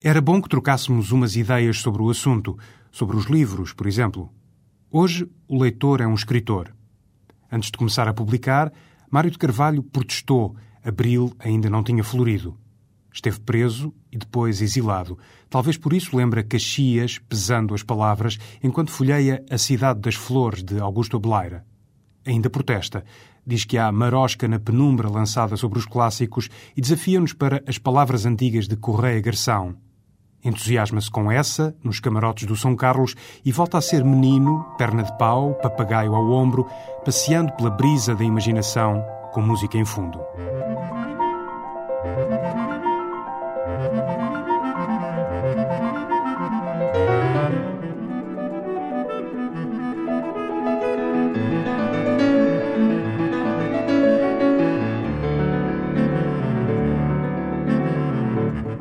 Era bom que trocássemos umas ideias sobre o assunto, sobre os livros, por exemplo. Hoje, o leitor é um escritor. Antes de começar a publicar, Mário de Carvalho protestou. Abril ainda não tinha florido. Esteve preso e depois exilado. Talvez por isso lembra Caxias pesando as palavras enquanto folheia A Cidade das Flores de Augusto Abeleira. Ainda protesta. Diz que há marosca na penumbra lançada sobre os clássicos e desafia-nos para as palavras antigas de Correia Garção. Entusiasma-se com essa, nos camarotes do São Carlos, e volta a ser menino, perna de pau, papagaio ao ombro, passeando pela brisa da imaginação, com música em fundo.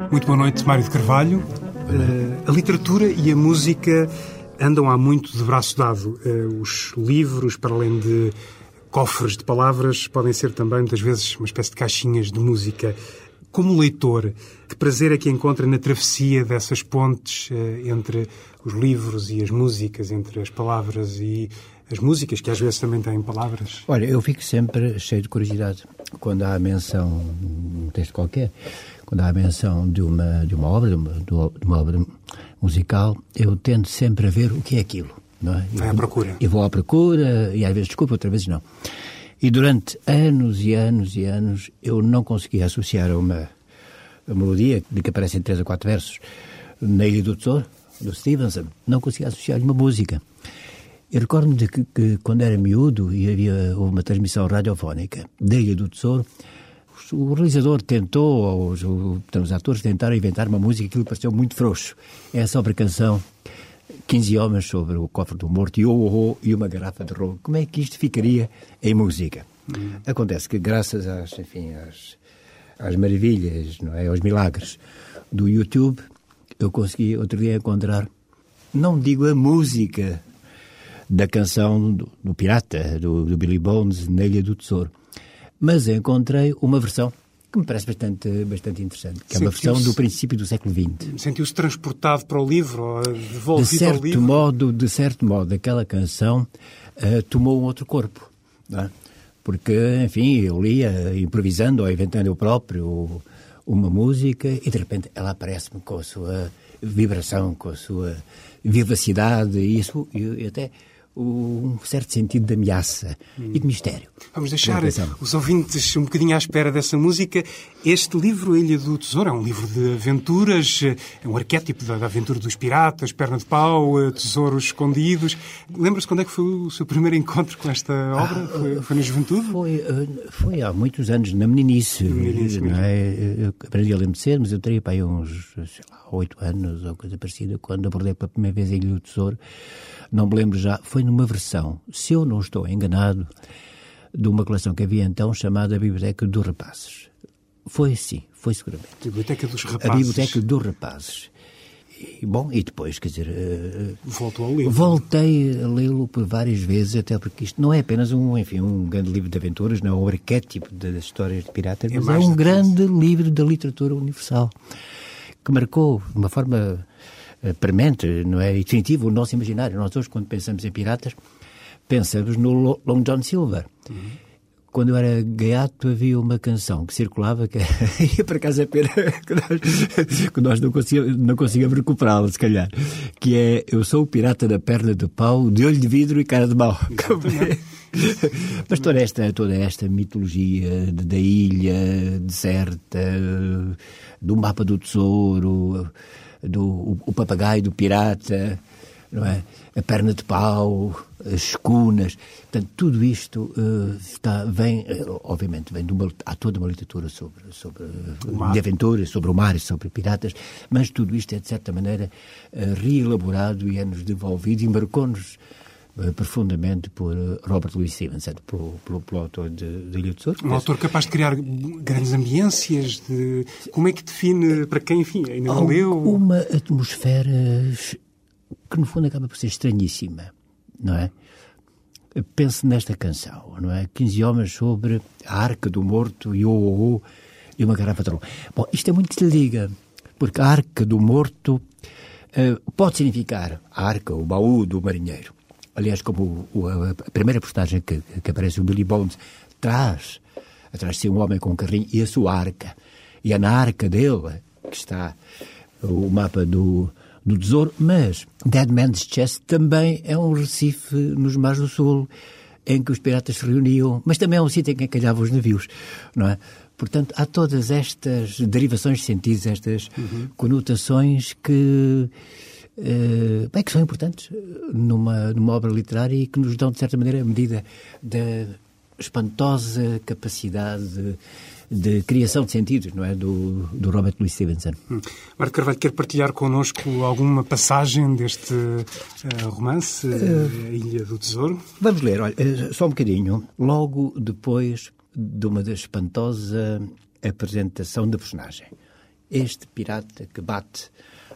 Muito boa noite, Mário de Carvalho. Uh, a literatura e a música andam há muito de braço dado. Uh, os livros, para além de cofres de palavras, podem ser também, muitas vezes, uma espécie de caixinhas de música. Como leitor, que prazer é que encontra na travessia dessas pontes uh, entre os livros e as músicas, entre as palavras e as músicas, que às vezes também têm palavras? Olha, eu fico sempre cheio de curiosidade quando há menção, num texto qualquer, quando há a menção de uma, de uma obra, de uma, de uma obra musical, eu tento sempre a ver o que é aquilo. Não é? Vai à procura. Eu vou à procura e às vezes desculpa, outras vezes não. E durante anos e anos e anos eu não conseguia associar a uma, a melodia de que aparecem três ou quatro versos na Ilha do Tesouro, do Stevenson, não conseguia associar uma música. Eu recordo-me de que, que, quando era miúdo e havia houve uma transmissão radiofónica da Ilha do Tesouro, o realizador tentou, os, os atores tentaram inventar uma música que lhe pareceu muito frouxo. É a sobre canção 15 homens sobre o cofre do morto e, oh, oh, oh, e uma garrafa de roubo. Como é que isto ficaria em música? Hum. Acontece que graças às, enfim, às, às maravilhas, não é, aos milagres do YouTube, eu consegui outro dia encontrar, não digo a música da canção do, do Pirata, do, do Billy Bones, na Ilha do Tesouro, mas encontrei uma versão que me parece bastante, bastante interessante, que é uma versão do princípio do século XX. Sentiu-se transportado para o livro, devolvido de certo ao livro? Modo, de certo modo, aquela canção uh, tomou um outro corpo. É? Porque, enfim, eu lia improvisando ou inventando eu próprio uma música e de repente ela aparece-me com a sua vibração, com a sua vivacidade e isso, e até um certo sentido de ameaça hum. e de mistério. Vamos deixar os ouvintes um bocadinho à espera dessa música. Este livro, Ilha do Tesouro, é um livro de aventuras, é um arquétipo da aventura dos piratas, perna de pau, eh, tesouros escondidos. Lembra-se quando é que foi o seu primeiro encontro com esta obra? Ah, foi, foi, na juventude? Foi, eh, foi há muitos anos, na meninice. Na meninice não é? Eu aprendi a ler cedo, mas eu teria para aí uns, sei lá, oito anos ou coisa parecida, quando abordei pela primeira vez a Ilha do Tesouro não me lembro já, foi numa versão, se eu não estou enganado, de uma coleção que havia então chamada Biblioteca dos Rapazes. Foi sim, foi seguramente. Biblioteca dos Rapazes. A Biblioteca dos Rapazes. E, bom, e depois, quer dizer... Uh, Voltou ao livro. Voltei a lê-lo por várias vezes, até porque isto não é apenas um, enfim, um grande livro de aventuras, não é um arquétipo das histórias de piratas, é mas é um grande livro da literatura universal, que marcou de uma forma eh, premente, não é? E definitivo o nosso imaginário. Nós hoje, quando pensamos em piratas, pensamos no Long John Silver. Uhum. Quando eu era gaiato havia uma canção que circulava que ia para casa pena que nós, que nós não, conseguimos, não conseguimos recuperá-la, se calhar. Que é Eu sou o pirata da perna de pau, de olho de vidro e cara de mau. Mas toda esta, toda esta mitologia de, da ilha deserta, do mapa do tesouro, do o, o papagaio do pirata, não é? A perna de pau, as escunas, portanto, tudo isto uh, está, vem, uh, obviamente, vem de uma, há toda uma literatura sobre, sobre de aventuras, sobre o mar e sobre piratas, mas tudo isto é, de certa maneira, uh, reelaborado e é-nos devolvido e marcou-nos eh, profundamente por eh, Robert Louis Stevenson, pelo, pelo, pelo autor de, de Ilha do Tesouro. Um autor capaz de criar grandes ambiências. De... Como é que define, para quem, enfim, ainda não leu? Uma atmosfera que, no fundo, acaba por ser estranhíssima, não é? Pense nesta canção, não é? 15 homens sobre a arca do morto e o oh, oh, e uma garrafa de rum. Bom, isto é muito que se liga Porque a arca do morto uh, pode significar a arca, o baú do marinheiro. Aliás, como o, a, primeira postagem que, que aparece, o Billy Bones traz atrás de si um homem com um carrinho e a sua arca. E é na arca dele que está o mapa do, do tesouro, mas Dead Man's Chest também é um recife nos mares do sul, em que os piratas se reuniam, mas também é um sítio em que encalhavam os navios, não é? Portanto, há todas estas derivações de sentidos, estas uhum. conotações que, uh, bem, que são importantes numa, numa obra literária e que nos dão, de certa maneira, a medida da espantosa capacidade de, criação de sentidos, não é? Do, do Robert Louis Stevenson. Hum. Marco Carvalho, quer partilhar connosco alguma passagem deste uh, romance, uh, A Ilha do Tesouro? Vamos ler, olha, eh, só um bocadinho. Logo depois de uma espantosa apresentação da personagem. Este pirata que bate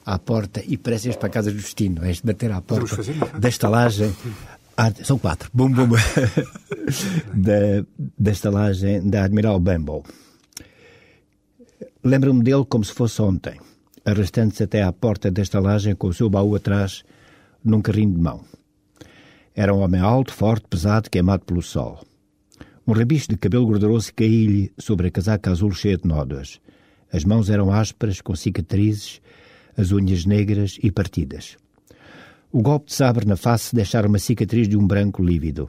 à porta e parece ir para a casa do destino, este bater à porta da estalagem. Ah, são quatro. Bum, bum. da, da estalagem da Admiral Bumble. Lembro-me dele como se fosse ontem, arrastando-se até à porta da estalagem com o seu baú atrás, num carrinho de mão. Era um homem alto, forte, pesado, queimado pelo sol. Um rabicho de cabelo gorduroso caía-lhe sobre a casaca azul cheia de nódoas. As mãos eram ásperas, com cicatrizes, as unhas negras e partidas. O golpe de sabre na face deixara uma cicatriz de um branco lívido.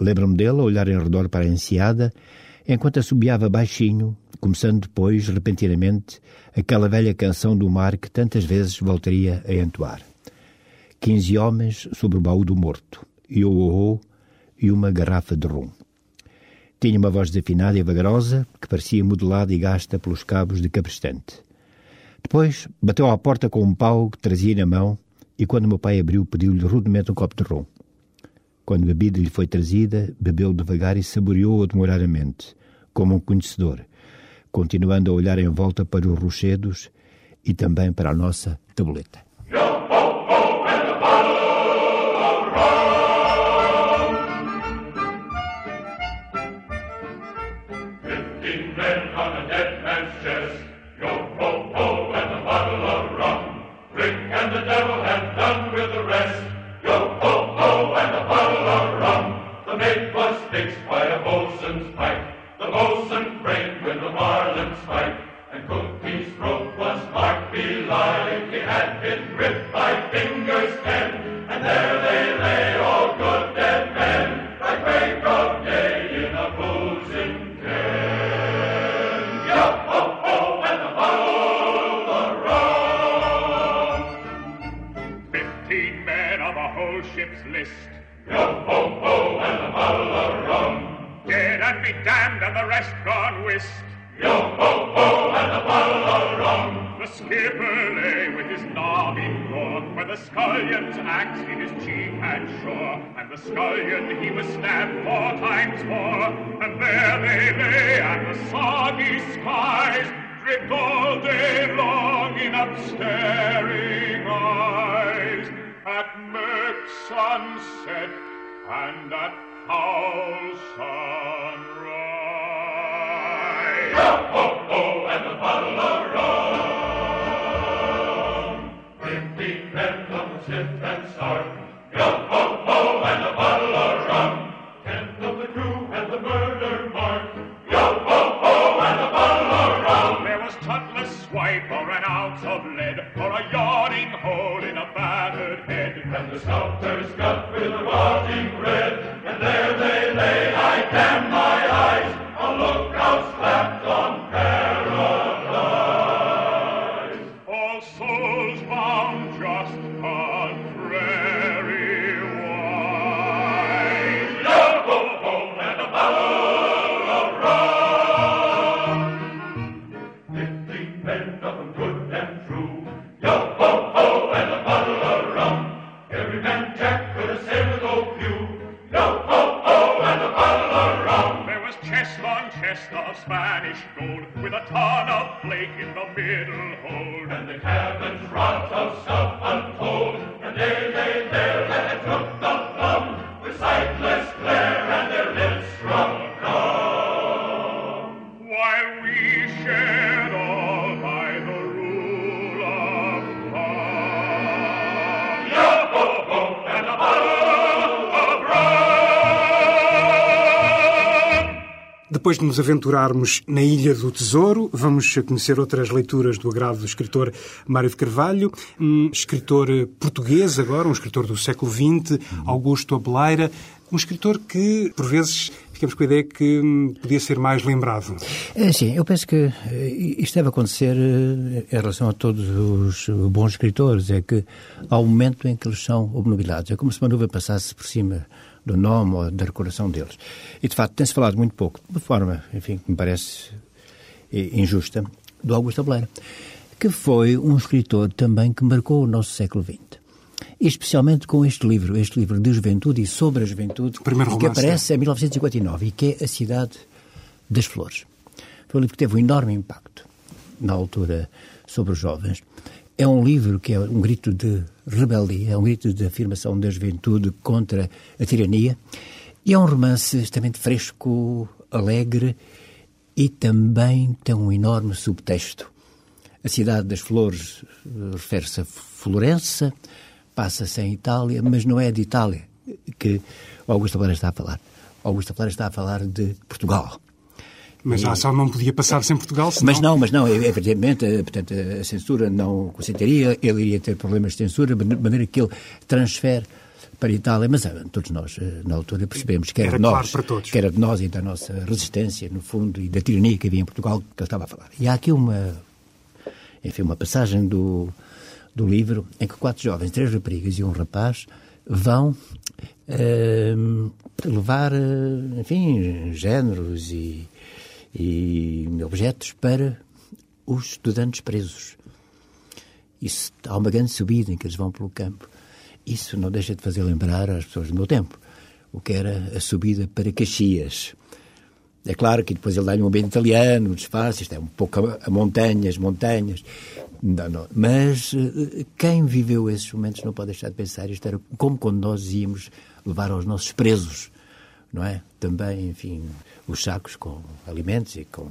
Lembro-me dele a olhar em redor para a enseada, enquanto assobiava baixinho, começando depois, repentinamente, aquela velha canção do mar que tantas vezes voltaria a entoar. Quinze homens sobre o baú do morto, e o oh, e uma garrafa de rum. Tinha uma voz desafinada e vagarosa, que parecia modelada e gasta pelos cabos de cabrestante. Depois bateu à porta com um pau que trazia na mão e quando meu pai abriu, pediu-lhe rudemente um copo de rum. Quando a bebida lhe foi trazida, bebeu devagar e saboreou-a demoradamente, como um conhecedor, continuando a olhar em volta para os rochedos e também para a nossa tabuleta. he was stabbed four times more, and there they lay, and the soggy skies dripped all day long in upstaring eyes. At murk sunset and at foul sunrise. Oh, oh, oh, and the bottle of rum! Fifty the ship and stark Scout, there's Scout with a rod. front of sun. Depois de nos aventurarmos na Ilha do Tesouro, vamos conhecer outras leituras do agrado do escritor Mário de Carvalho, um escritor português agora, um escritor do século XX, Augusto Abeleira, um escritor que, por vezes, ficamos com a ideia que hum, podia ser mais lembrado. É, sim, eu penso que eh, isto deve acontecer eh, em relação a todos os bons escritores, é que há um momento em que eles são obnubilados. É como se uma nuvem passasse por cima do nome ou da decoração deles. E, de facto, tem-se falado muito pouco, de forma, enfim, que me parece injusta, do Augusto Abeleira, que foi um escritor também que marcou o nosso século XX. E especialmente com este livro, este livro de juventude e sobre a juventude, que aparece é? em 1959 e que é A Cidade das Flores. Foi um livro que teve um enorme impacto na altura sobre os jovens. É um livro que é um grito de rebeldia, é um grito de afirmação da juventude contra a tirania. E é um romance extremamente fresco, alegre e também tem um enorme subtexto. A cidade das flores eh, refere-se a Florença, passa-se em Itália, mas não é de Itália que Augusto Flores está a falar. Augusto Flores está a falar de Portugal. Mas a ação não podia passar-se em Portugal, senão... Mas não, mas não, evidentemente, eh, portanto, a censura não consentiria, ele iria ter problemas de censura, de maneira que ele transfere para a Itália, mas eh, todos nós, eh, na altura, percebemos que era, era de nós, claro que era de nós e da nossa resistência, no fundo, e da tirania que havia em Portugal, que ele estava a falar. E há aqui uma, enfim, uma passagem do, do livro em que quatro jovens, três raparigas e um rapaz, vão levar, enfim, géneros e e objetos para os estudantes presos. Isso, há uma grande subida em que eles vão pelo campo. Isso não deixa de fazer lembrar às pessoas do meu tempo o que era a subida para Caxias. É claro que depois ele dá-lhe um ambiente italiano, desfaz, isto é um pouco a, a montanhas, montanhas. Não, não. Mas eh, quem viveu esses momentos não pode deixar de pensar isto era como quando nós íamos levar aos nossos presos não é? Também, enfim, os sacos com alimentos e com,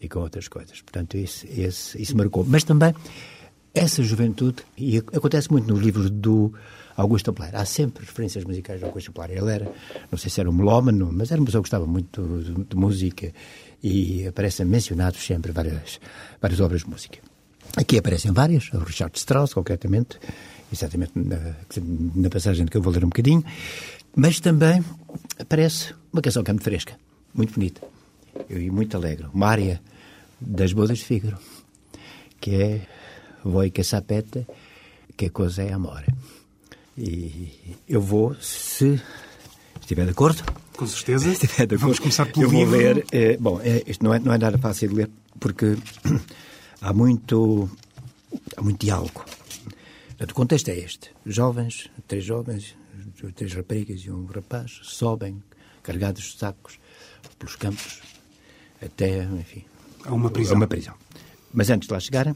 e com outras coisas. Portanto, isso, isso, isso marcou. Mas também essa juventude, e acontece muito nos livros do Augusto Player, há sempre referências musicais do Augusto Player. Ele era, não sei se era um melómano, mas era uma pessoa que gostava muito de, de música e aparecem mencionados sempre várias, várias obras de música. Aqui aparecem várias, o Richard Strauss, concretamente, exatamente na, na passagem que eu vou ler um bocadinho. Mas também aparece uma canção que é muito fresca, muito bonita e muito alegre. Uma área das bodas de Fígaro, que é Voi que sapete que coisa é amor. E eu vou, se estiver de acordo. Com certeza. Estiver de acordo, Vamos começar pelo eu livro. vou ler. É, bom, é, isto não é, não é nada fácil de ler, porque há muito, há muito diálogo. O contexto é este. Jovens, três jovens, três raparigas e um rapaz sobem carregados de sacos pelos campos até, enfim, a uma prisão. A uma prisão. Mas antes de lá chegarem,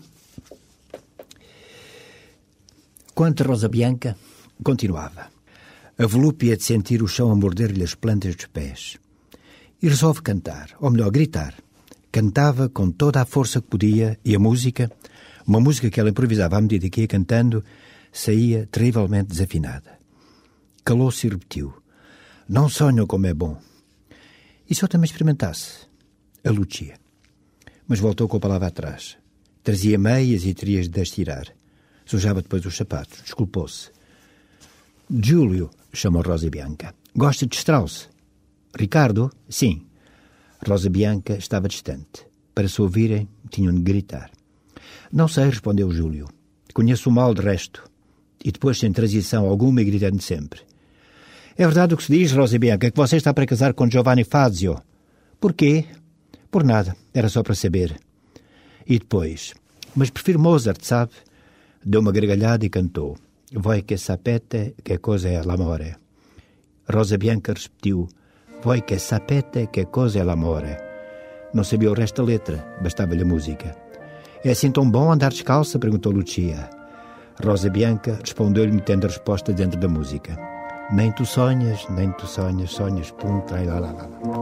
quanto a Rosa Bianca continuava, a volúpia de sentir o chão a morder-lhe as plantas dos pés. E resolve cantar, ou melhor, gritar. Cantava com toda a força que podia e a música, uma música que ela improvisava à medida que ia cantando, saía terrivelmente desafinada. Calou-se e repetiu: Não sonho como é bom. E se eu também experimentasse? A Lucia. Mas voltou com a palavra atrás. Trazia meias e terias de as tirar. Sujava depois os sapatos. Desculpou-se. Júlio, chamou Rosa Bianca. Gosta de Strauss? Ricardo? Sim. Rosa Bianca estava distante. Para se ouvirem, tinham de gritar. Não sei, respondeu Júlio. Conheço o mal de resto. E depois, sem transição alguma, gritando sempre. É verdade o que se diz, Rosa Bianca, que você está para casar com Giovanni Fazio. Por quê? Por nada. Era só para saber. E depois? Mas prefiro Mozart, sabe? Deu uma gargalhada e cantou. Voi che sapete che cosa è l'amore. Rosa Bianca repetiu. Voi che sapete che cosa è l'amore. Não sabia o resto da letra, bastava-lhe a música. É assim tão bom andar descalça? perguntou Lucia. Rosa Bianca respondeu-lhe metendo a resposta dentro da música. Nem tu sonhas, nem tu sonhas, sonhas, pum, trai, lá, lá, lá.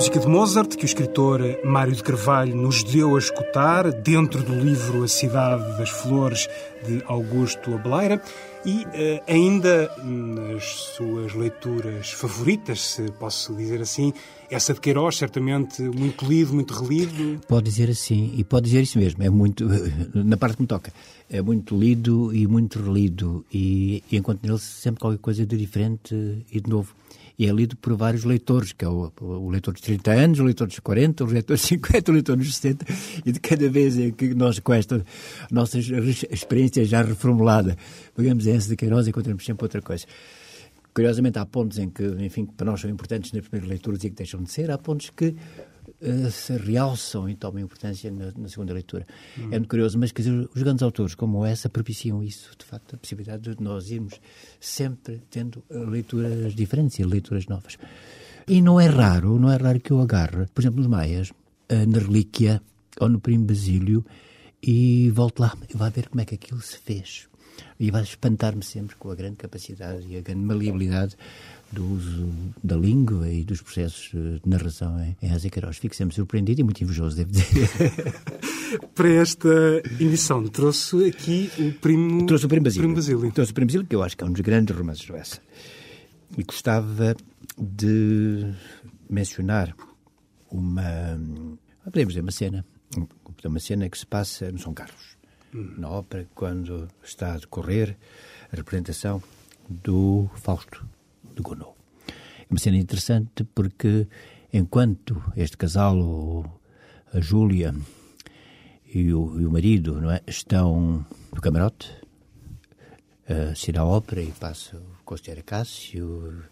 Música de Mozart, que o escritor Mário de Carvalho nos deu a escutar, dentro do livro A Cidade das Flores, de Augusto Abeleira, e uh, ainda nas suas leituras favoritas, se posso dizer assim, essa de Queiroz, certamente muito lido, muito relido. Pode dizer assim, e pode dizer isso mesmo, é muito, na parte que me toca, é muito lido e muito relido, e, e encontro nele sempre qualquer coisa de diferente e de novo e é lido por vários leitores, que é o, o leitor dos 30 anos, o leitor dos 40, o leitor dos 50, o leitor dos 60, e de cada vez em que nós, com esta nossa experiência já reformulada, pegamos essa de Queiroz e encontramos sempre outra coisa. Curiosamente, há pontos em que, enfim, que para nós são importantes nas primeiras leituras e que deixam de ser, há pontos que uh, se realçam e tomam importância na, na segunda leitura. Hum. É muito curioso, mas quer dizer, os grandes autores como essa propiciam isso, de facto, a possibilidade de nós irmos sempre tendo eh, leituras diferentes e leituras novas. E não é raro, não é raro que eu agarre, por exemplo, nos Maias, uh, na Relíquia ou no Primo Basílio e volte lá e vá ver como é que aquilo se fez. E vai espantar-me sempre com a grande capacidade e a grande maleabilidade do uso da língua e dos processos de narração em, em Asa Queiroz. Fico sempre surpreendido e muito invejoso, devo dizer. Para esta emissão, trouxe aqui o Primo, trouxe o Primo Basílio. Primo Basílio. Trouxe o Primo Basílio, que eu acho que é um dos grandes romances do Essa. E gostava de mencionar uma, podemos dizer, uma cena, uma cena que se passa no São Carlos, na ópera, quando está a decorrer a representação do Fausto de Gounod. É uma cena interessante porque enquanto este casal, a Júlia e o, e o marido, não é, estão no camarote, a assistir à ópera e passa o Costeira Cássio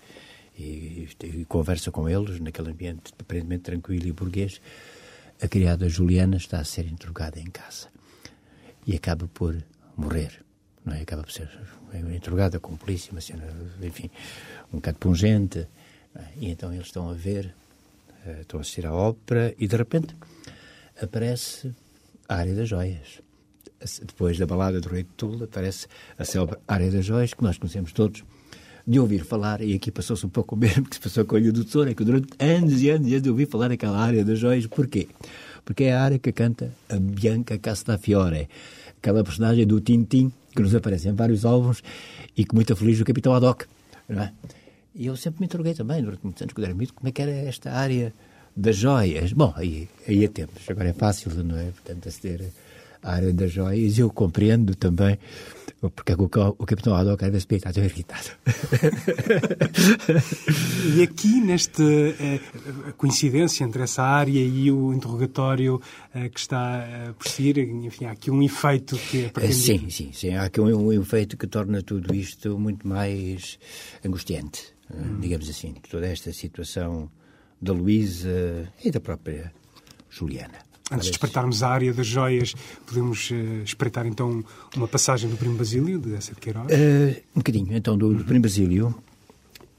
e, e, conversa com eles naquele ambiente aparentemente tranquilo e burguês, a criada Juliana está a ser interrogada em casa e acaba por morrer. Não é? Acaba por ser interrogada com polícia, uma cena, enfim, um bocado pungente. É? E então eles estão a ver, uh, estão a assistir à ópera e de repente aparece a área das joias. Depois da balada do Rei de Tula, aparece a célebre área das joias, que nós conhecemos todos, de ouvir falar, e aqui passou-se um pouco o mesmo que se passou com a Ilha do Tesouro, é que durante anos e anos e anos eu ouvi falar daquela área das joias. Porquê? Porque é a área que canta a Bianca Castafiore, aquela personagem do Tintim, que nos aparece em vários álbuns e que muito feliz o Capitão. Não é? E eu sempre me interroguei também, durante muitos anos, quando era mito, como é que era esta área das joias. Bom, aí, aí é tempos, agora é fácil, não é? Portanto, aceder à área das joias, eu compreendo também porque o, o Capitão Haddock às vezes está irritado. e aqui, nesta eh, coincidência entre essa área e o interrogatório eh, que está por seguir, enfim, há aqui um efeito que é pretendido. Sim, sim, sim. Há aqui um, um efeito que torna tudo isto muito mais angustiante hum. digamos assim, toda esta situação da Luísa e da própria Juliana. Antes de espreitarmos a área das joias, podemos uh, espreitar então uma passagem do Primo Basílio, de Essa de Queiroz? Uh, um bocadinho, então, do, do Primo Basílio,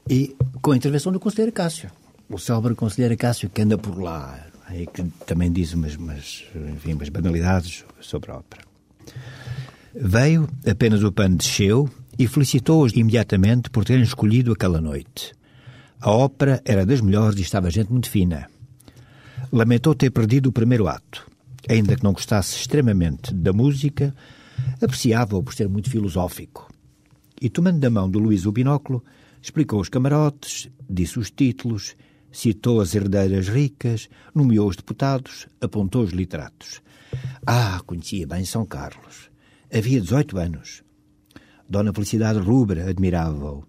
e com a intervenção do Conselheiro Cássio, o célebre Conselheiro Cássio, que anda por lá, e que também diz umas, umas, enfim, umas banalidades sobre a ópera. Veio, apenas o pano desceu, e felicitou-os imediatamente por terem escolhido aquela noite. A ópera era das melhores e estava gente muito fina. Lamentou ter perdido o primeiro ato. Ainda que não gostasse extremamente da música, apreciava-o por ser muito filosófico. E, tomando da mão de Luís o binóculo, explicou os camarotes, disse os títulos, citou as herdeiras ricas, nomeou os deputados, apontou os literatos. Ah, conhecia bem São Carlos. Havia 18 anos. Dona Felicidade rubra admirava-o.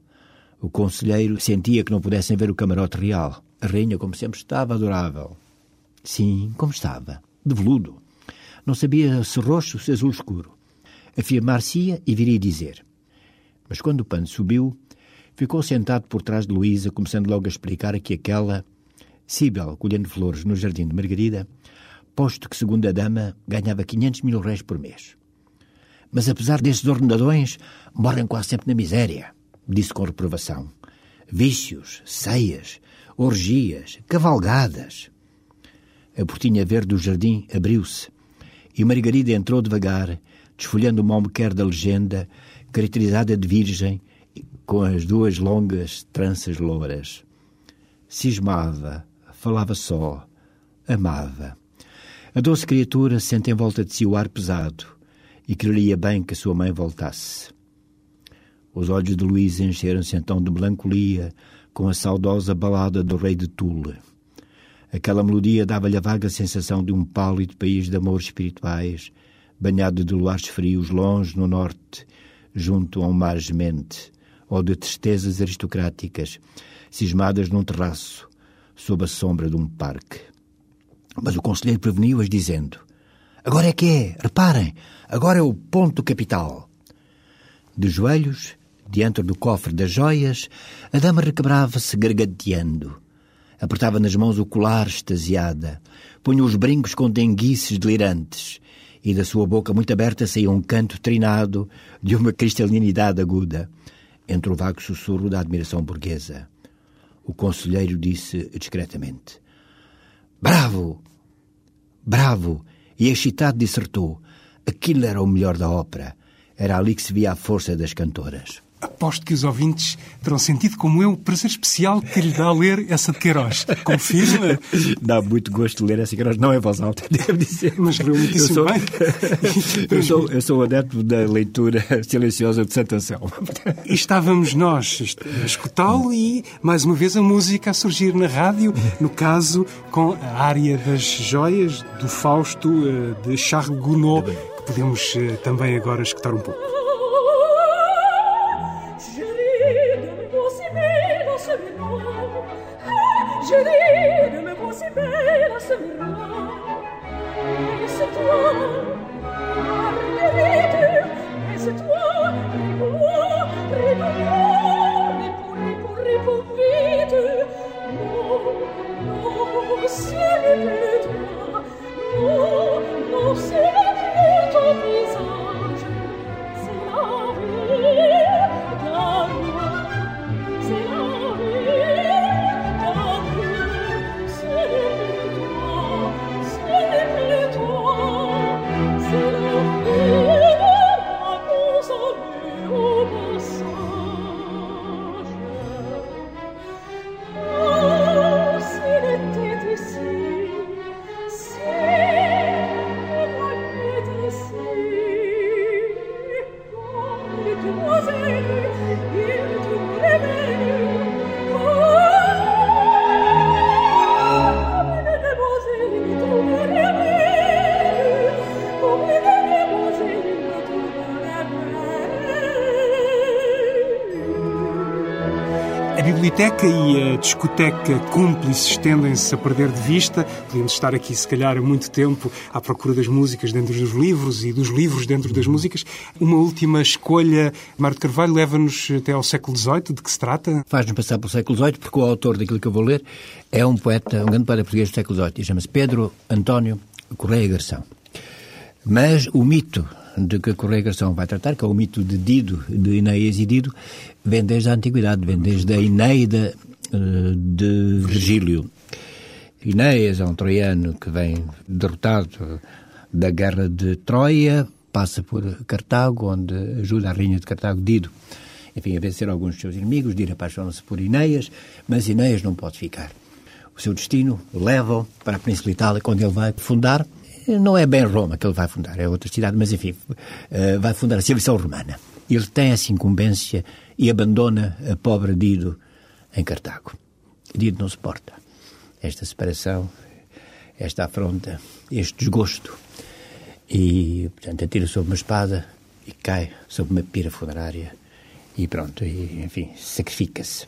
O conselheiro sentia que não pudessem ver o camarote real. A rainha, como sempre, estava adorável. Sim, como estava. De veludo. Não sabia se roxo, se azul escuro. Afirmar-se-ia e viria dizer. Mas quando o pano subiu, ficou sentado por trás de Luísa, começando logo a explicar que aquela, Cíbel, colhendo flores no jardim de Margarida, posto que, segundo a dama, ganhava 500 mil réis por mês. Mas apesar desses ordenadões, morrem quase sempre na miséria, disse com reprovação. Vícios, ceias, orgias, cavalgadas. A portinha verde do jardim abriu-se e Margarida entrou devagar, desfolhando uma almequer da legenda, caracterizada de virgem, com as duas longas tranças louras. Cismava, falava só, amava. A doce criatura sente em volta de si o ar pesado e queria bem que a sua mãe voltasse. Os olhos de Luís encheram-se então de melancolia com a saudosa balada do rei de Tule. Aquela melodia dava-lhe a vaga sensação de um pálido país de amores espirituais, banhado de luares frios longe no norte, junto a um mar gemente, ou de tristezas aristocráticas, cismadas num terraço, sob a sombra de um parque. Mas o conselheiro preveniu-as, dizendo: Agora é que é, reparem, agora é o ponto capital. De joelhos, diante do cofre das joias, a dama requebrava-se gargateando. Apertava nas mãos o colar extasiada, punha os brincos com denguices delirantes, e da sua boca muito aberta saía um canto trinado de uma cristalinidade aguda, entre o vago sussurro da admiração burguesa. O conselheiro disse discretamente: Bravo! Bravo! E excitado dissertou: Aquilo era o melhor da ópera. Era ali que se via a força das cantoras. Aposto que os ouvintes terão sentido, como eu, o prazer especial que lhe dá ler essa de Queiroz. Confirma? Dá muito gosto de ler essa de Queiroz. Não é voz alta, devo dizer. Mas leu muitíssimo eu sou, bem. eu, sou, eu sou adepto da leitura silenciosa de Santo Anselmo. E estávamos nós a escutá-lo e, mais uma vez, a música a surgir na rádio, no caso, com a área das joias do Fausto eh, de Charles Gounod, que podemos eh, também agora escutar um pouco. Laisse-moi, laisse-toi biblioteca e a discoteca cúmplice estendem-se a perder de vista. Podíamos estar aqui, se calhar, há muito tempo à procura das músicas dentro dos livros e dos livros dentro das músicas. Uma última escolha, Mário Carvalho, leva-nos até ao século XVIII. De que se trata? Faz-nos passar pelo século XVIII, porque o autor daquilo que eu vou ler é um poeta, um grande poeta português do século XVIII. Chama-se Pedro António Correia Garção. Mas o mito de que a Correia Garção vai tratar, que é o mito de Dido, de Ineias e Dido, vem desde a Antiguidade, vem desde a Ineida eh, de Virgílio. Ineias é um troiano que vem derrotado da guerra de Troia, passa por Cartago, onde ajuda a rainha de Cartago, Dido, enfim, a vencer alguns dos seus inimigos. Dido apaixona-se por Ineias, mas Ineias não pode ficar. O seu destino leva-o para a Península Itália, onde ele vai fundar não é bem Roma que ele vai fundar, é outra cidade, mas enfim, eh, vai fundar a civilização romana. Ele tem essa incumbência e abandona a pobre Dido em Cartago. Dido não suporta esta separação, esta afronta, este desgosto. E, portanto, atira sobre uma espada e cai sobre uma pira funerária e pronto, e, enfim, sacrifica-se.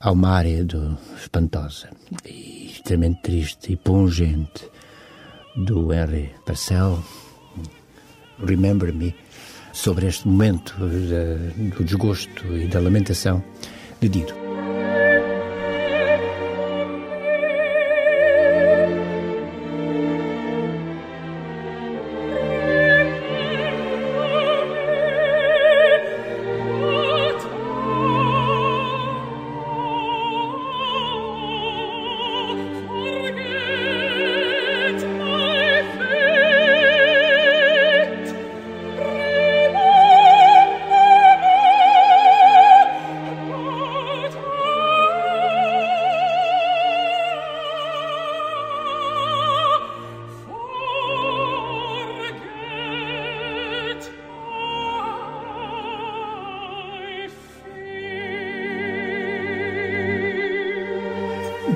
Há uma área do, espantosa e extremamente triste e pungente do Henry Purcell, Remember Me, sobre este momento do desgosto e da lamentação de Dido.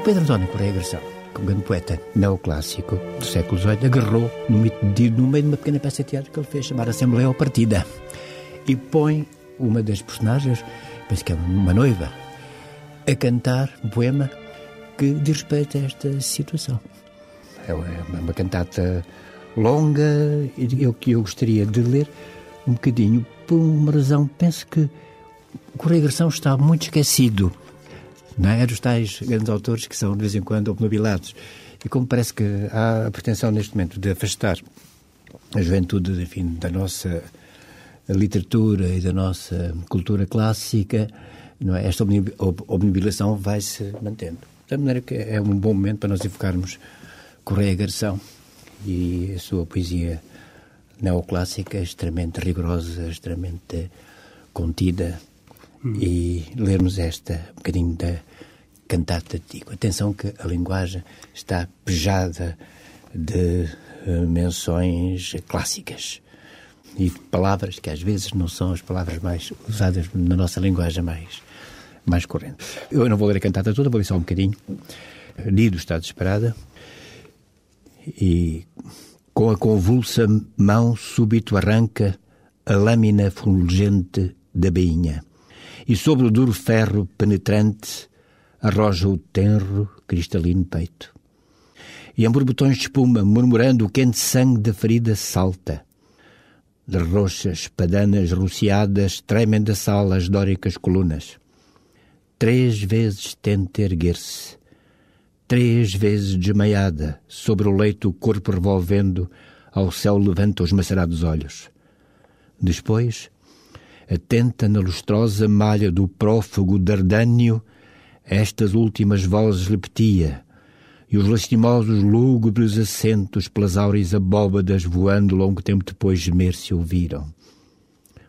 Pedro António Correia um grande poeta neoclássico do século XVIII, agarrou no de no meio de uma pequena peça de teatro que ele fez chamar Assembleia ou Partida e põe uma das personagens, penso que é uma noiva, a cantar um poema que diz respeito a esta situação. É uma cantata longa e eu que eu gostaria de ler um bocadinho por uma razão. Penso que o Correia Garção está muito esquecido. Não é? é dos tais grandes autores que são de vez em quando obnubilados. E como parece que há a pretensão neste momento de afastar a juventude enfim, da nossa literatura e da nossa cultura clássica, não é? esta obnubilação vai se mantendo. De maneira que é um bom momento para nós invocarmos Correia Garção e a sua poesia neoclássica extremamente rigorosa, extremamente contida hum. e lermos esta um bocadinho da cantata de Tico. Atenção que a linguagem está pejada de uh, menções clássicas e palavras que às vezes não são as palavras mais usadas na nossa linguagem mais mais corrente. Eu não vou ler a cantata toda, vou ler só um bocadinho. Lido está desesperada e com a convulsa mão súbito arranca a lâmina fulgente da bainha e sobre o duro ferro penetrante arroja o tenro cristalino peito. E em borbotões de espuma, murmurando o quente sangue da ferida salta. De roxas padanas rociadas tremem da sala as dóricas colunas. Três vezes tenta erguer-se. Três vezes desmaiada, sobre o leito o corpo revolvendo, ao céu levanta os macerados olhos. Depois, atenta na lustrosa malha do prófugo Dardânio, estas últimas vozes repetia, e os lastimosos lúgubres assentos pelas áureas abóbadas voando longo tempo depois gemer se ouviram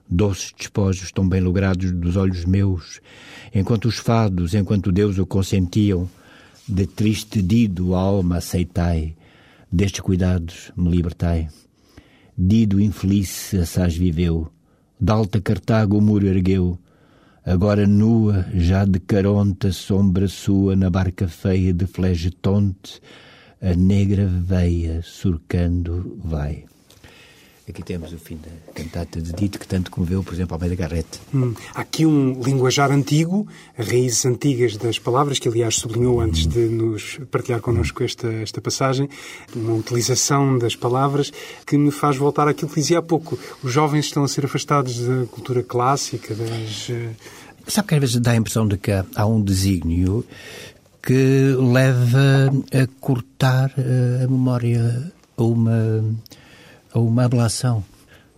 doces despojos tão bem logrados dos olhos meus, enquanto os fados, enquanto Deus o consentiam, de triste dido alma aceitai, destes cuidados me libertai. Dido infeliz assaz viveu, de alta Cartago o muro ergueu, agora nua, já de caronta sombra sua na barca feia de flegetonte, a negra veia surcando vai. Aqui temos o fim da cantata de Dito, que tanto comoveu, por exemplo, Almeida Garrett. Hum, há aqui um linguajar antigo, raízes antigas das palavras, que aliás sublinhou antes de nos partilhar connosco esta, esta passagem, uma utilização das palavras que me faz voltar àquilo que dizia há pouco. Os jovens estão a ser afastados da cultura clássica, das... Eh, Sabe que às vezes dá a impressão de que há um desígnio que leva a cortar eh, a memória a uma a uma ablação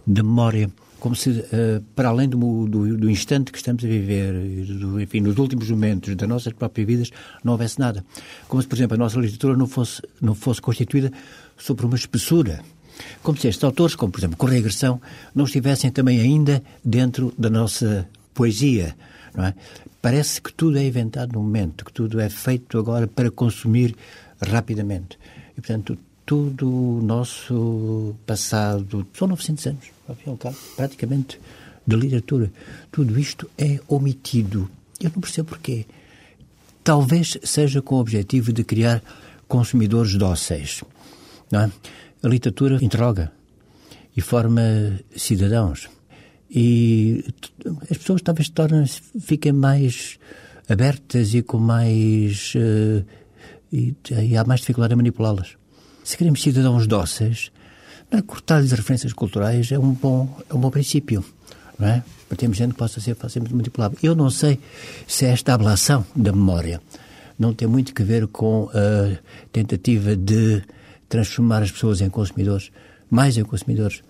da memória, como se, uh, para além do, do, do, instante que estamos a viver, do, enfim, nos últimos momentos das nossas próprias vidas, não houvesse nada. Como se, por exemplo, a nossa literatura não fosse, não fosse constituída sobre uma espessura. Como se estes autores, como por exemplo Correia Agressão, não estivessem também ainda dentro da nossa poesia. É? Parece que tudo é inventado no momento, que tudo é feito agora para consumir rapidamente. E, portanto, todo o nosso passado, são 900 anos, praticamente, da literatura. Tudo isto é omitido. Eu não percebo porquê. Talvez seja com o objetivo de criar consumidores dóceis. Não é? A literatura interroga e forma cidadãos. E as pessoas talvez tornem fiquem mais abertas e com mais. Uh, e, e há mais dificuldade a manipulá-las se queremos cidadãos dóceis, é? cortar-lhes referências culturais é um bom, é um bom princípio. Não é? Para termos gente que possa ser facilmente manipulável. Eu não sei se esta ablação da memória não tem muito a ver com a tentativa de transformar as pessoas em consumidores, mais em consumidores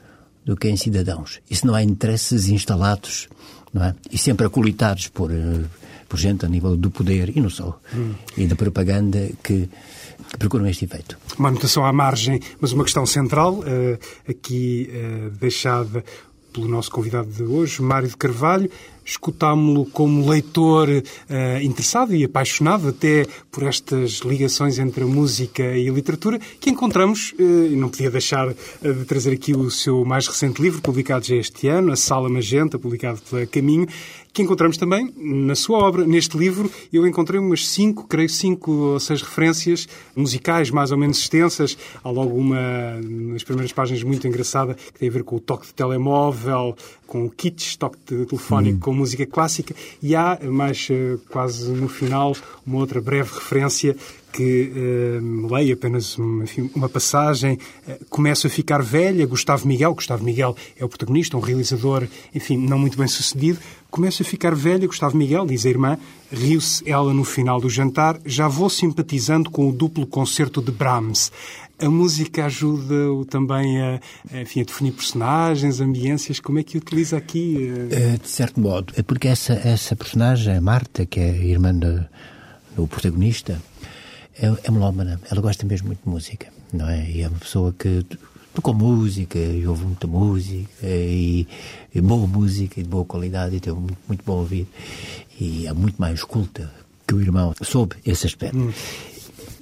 do que em cidadãos. E se não há interesses instalados não é? e sempre acolitados por, eh, por gente a nível do poder, e não só, hum. e da propaganda que que procuram este efeito. Uma anotação à margem, mas uma questão central, uh, aqui uh, deixada pelo nosso convidado de hoje, Mário de Carvalho. Escutámo-lo como leitor uh, interessado e apaixonado até por estas ligações entre a música e a literatura, que encontramos, uh, não podia deixar de trazer aqui o seu mais recente livro, publicado já este ano, A Sala Magenta, publicado pela Caminho, que encontramos também na sua obra. Neste livro, eu encontrei umas cinco, creio, cinco ou seis referências musicais mais ou menos extensas. Há logo uma, nas primeiras páginas, muito engraçada, que tem a ver com o toque de telemóvel, com o kitsch, toque telefónico, hum. com música clássica. E há, mais eh, quase no final, uma outra breve referência que uh, leio apenas enfim, uma passagem, uh, começa a ficar velha, Gustavo Miguel, Gustavo Miguel é o protagonista, um realizador, enfim, não muito bem sucedido, começa a ficar velha, Gustavo Miguel, diz a irmã, riu-se ela no final do jantar, já vou simpatizando com o duplo concerto de Brahms. A música ajuda-o também a, enfim, a definir personagens, ambiências. Como é que utiliza aqui? Uh... De certo modo, é porque essa, essa personagem, Marta, que é a irmã do, do protagonista, é, é melómana, ela gosta mesmo muito de música, não é? E é uma pessoa que tocou música e ouve muita música e, e, boa música e de boa qualidade e tem muito, muito bom ouvido e é muito mais culta que o irmão soube esse aspecto. Hum.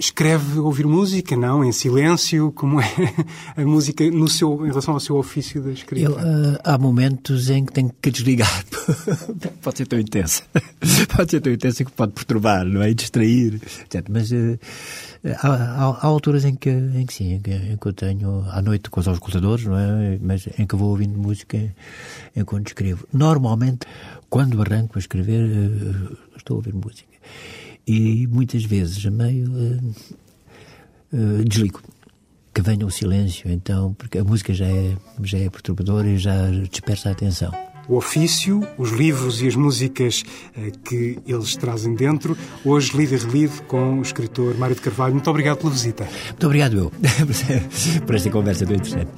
Escreve ouvir música, não? Em silêncio? Como é a música no seu, em relação ao seu ofício da escrita? Eu, uh, há momentos em que tenho que desligar. pode ser tão intensa. pode ser tão intensa que pode perturbar, não é? E distrair. Etc. Mas uh, há, há, há, alturas em que, em que sim, em que, em que, eu tenho à noite com os auscultadores, não é? Mas em que vou ouvindo música enquanto escrevo. Normalmente, quando arranco a escrever, uh, estou a ouvir música e muitas vezes a meio uh, uh, desligo. Que venha o silêncio, então, porque a música já é, já é perturbadora e já dispersa a atenção. O ofício, os livros e as músicas uh, que eles trazem dentro. Hoje, lido e relido com o escritor Mário de Carvalho. Muito obrigado pela visita. Muito obrigado, eu, por esta conversa tão interessante.